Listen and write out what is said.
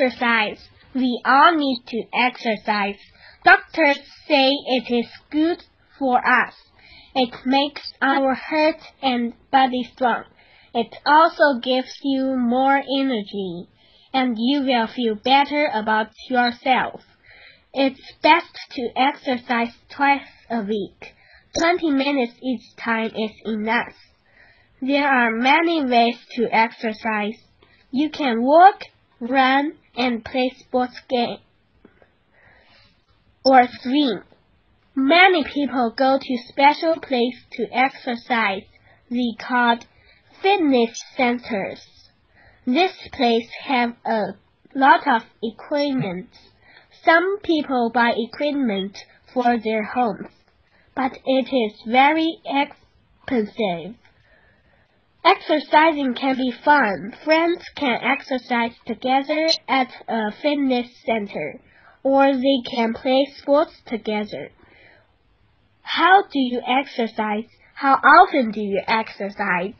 Exercise. We all need to exercise. Doctors say it is good for us. It makes our heart and body strong. It also gives you more energy, and you will feel better about yourself. It's best to exercise twice a week. 20 minutes each time is enough. There are many ways to exercise. You can walk, run, and play sports game or swim. Many people go to special places to exercise. They called fitness centers. This place have a lot of equipment. Some people buy equipment for their homes, but it is very expensive. Exercising can be fun. Friends can exercise together at a fitness center, or they can play sports together. How do you exercise? How often do you exercise?